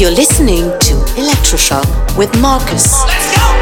You're listening to Electroshock with Marcus. Let's go!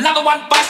Marcus.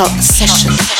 Electroshock session.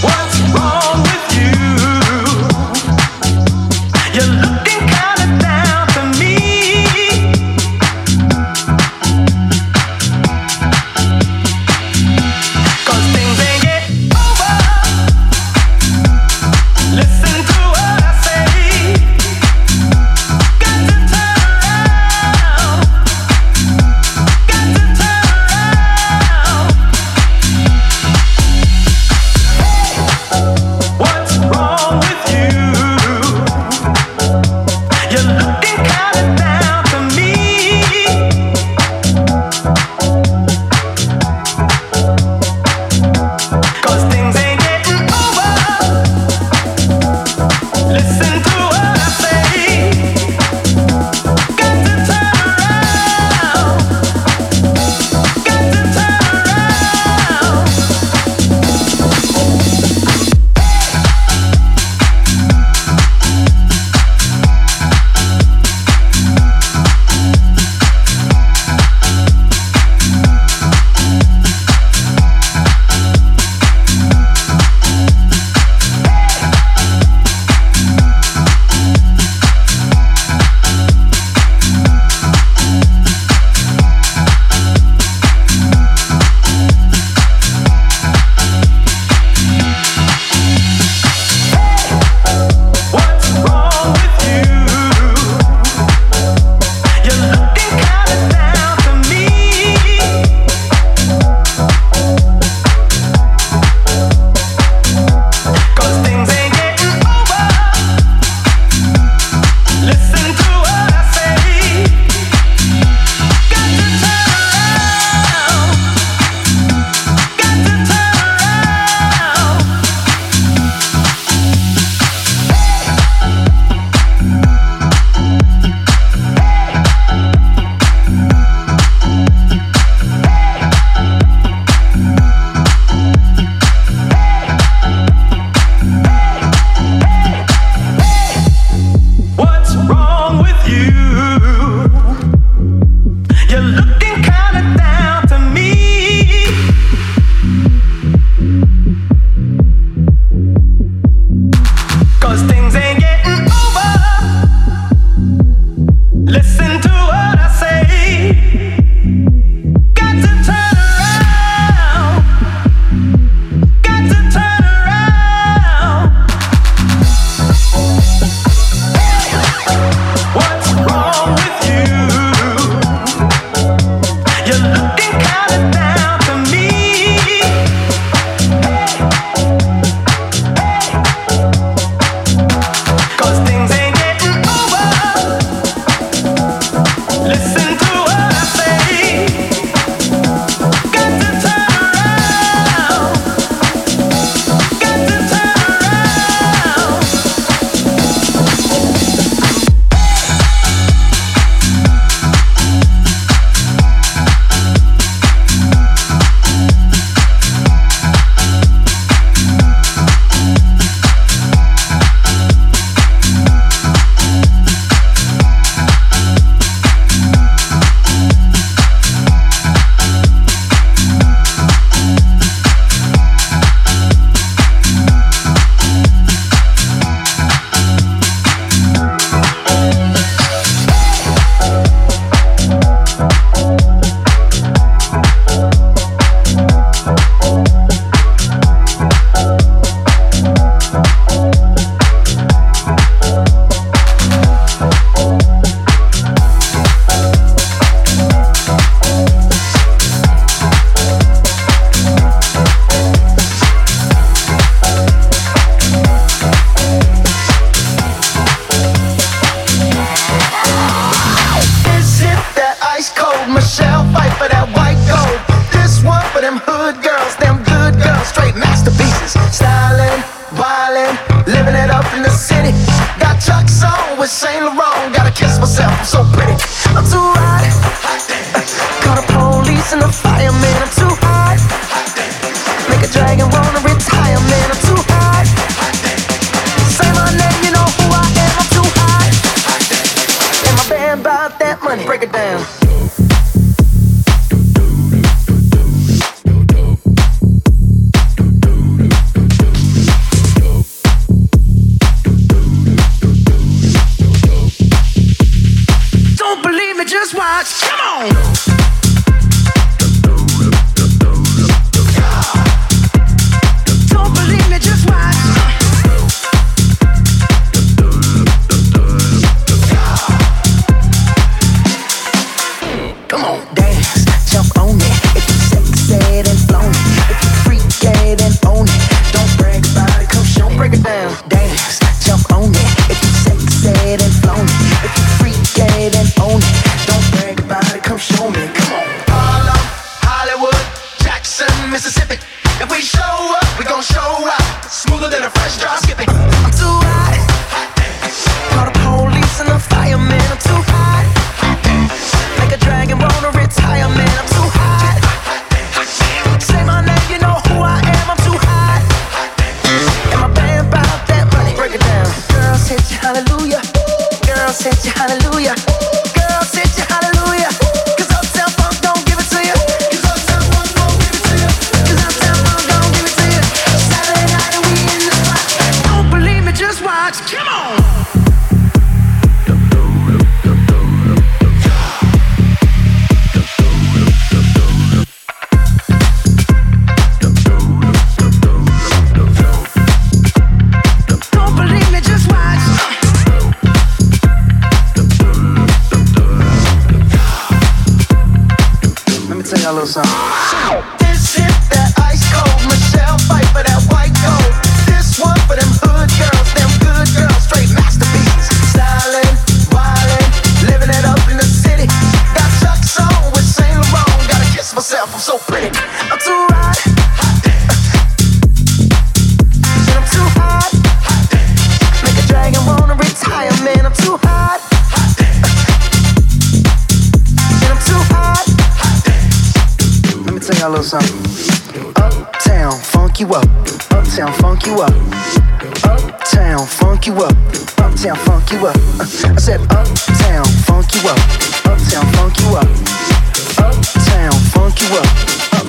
What and flown.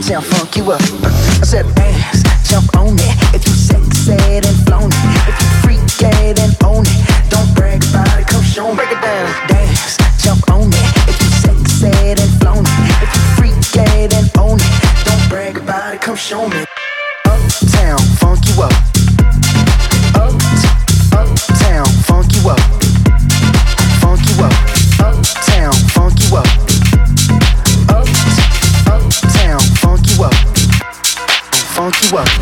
Jump you up.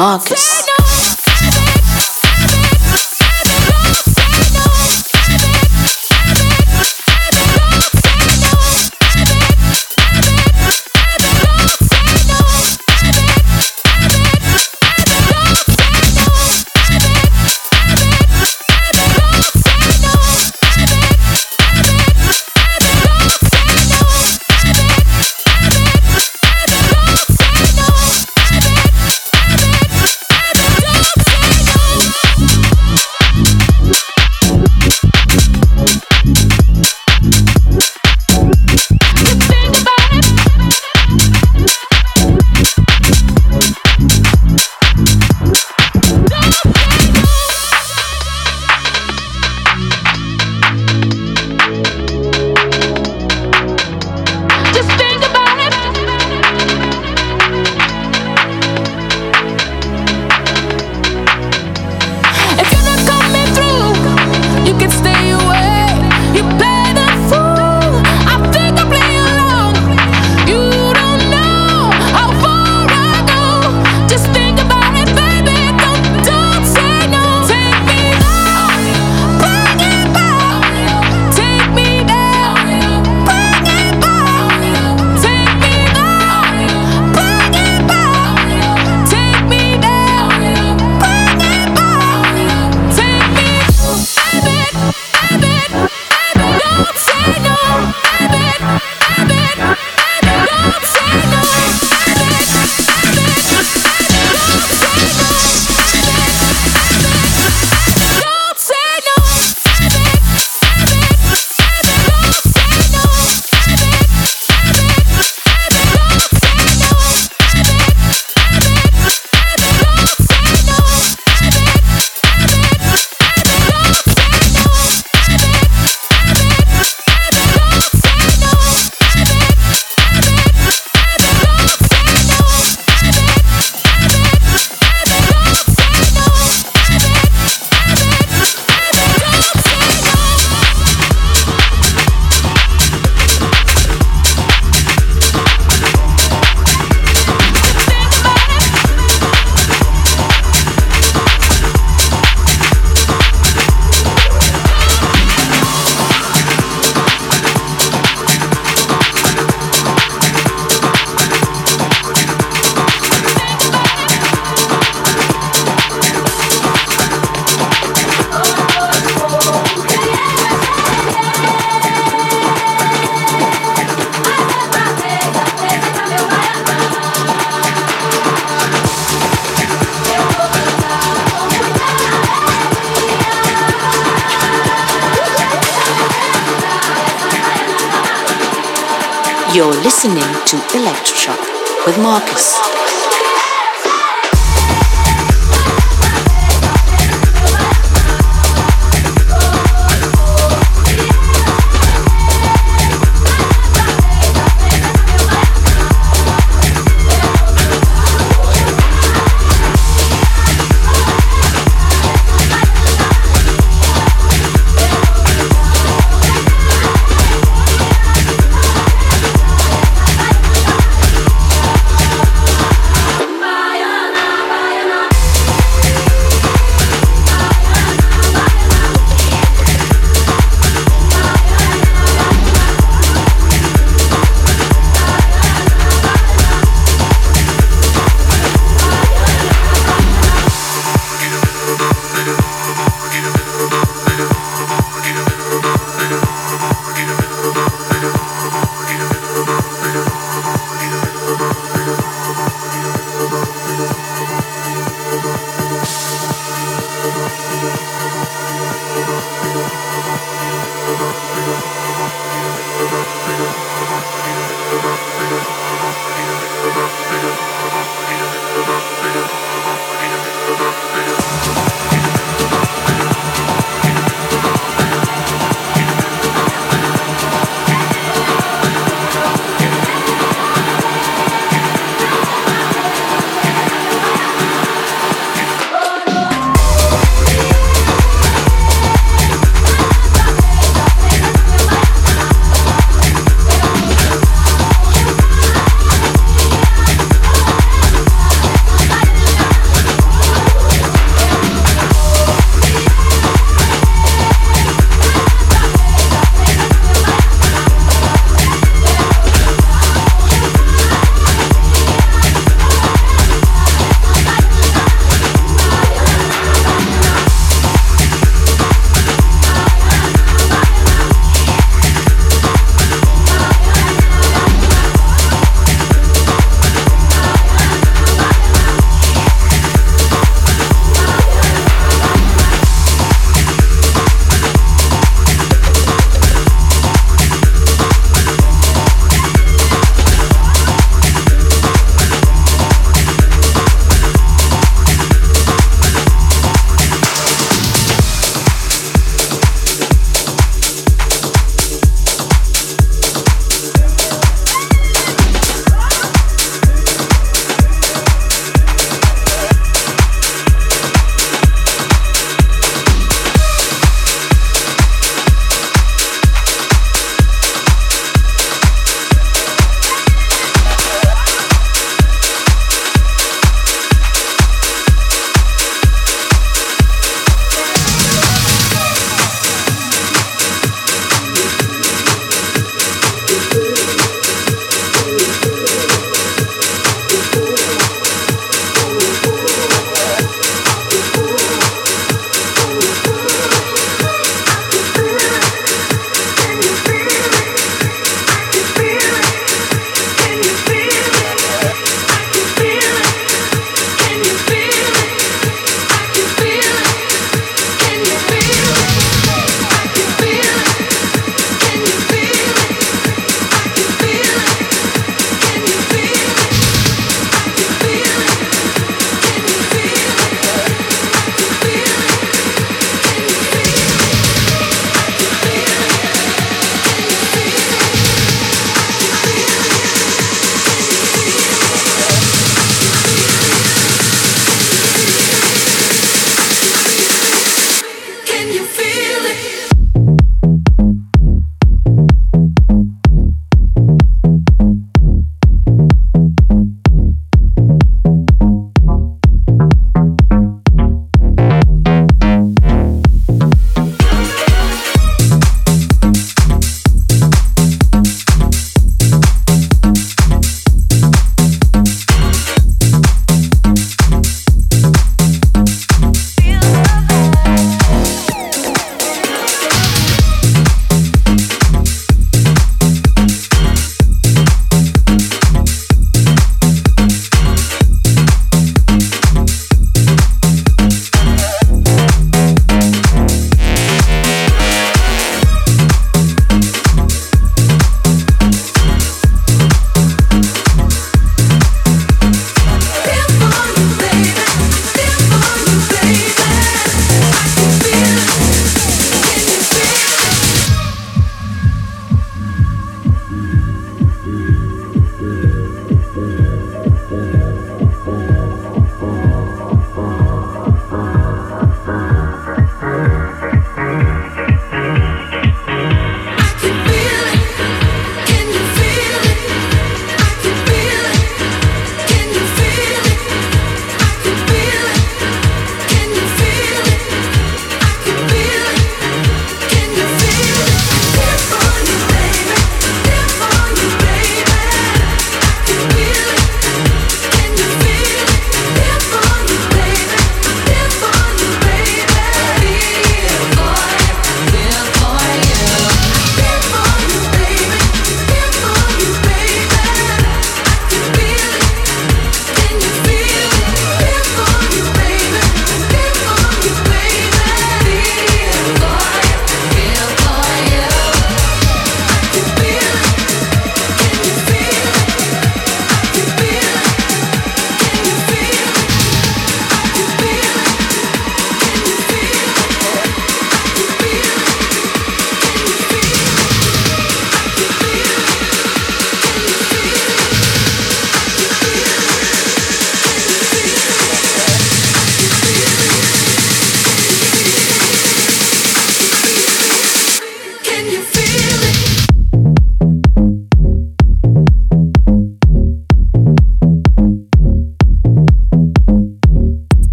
Marcus.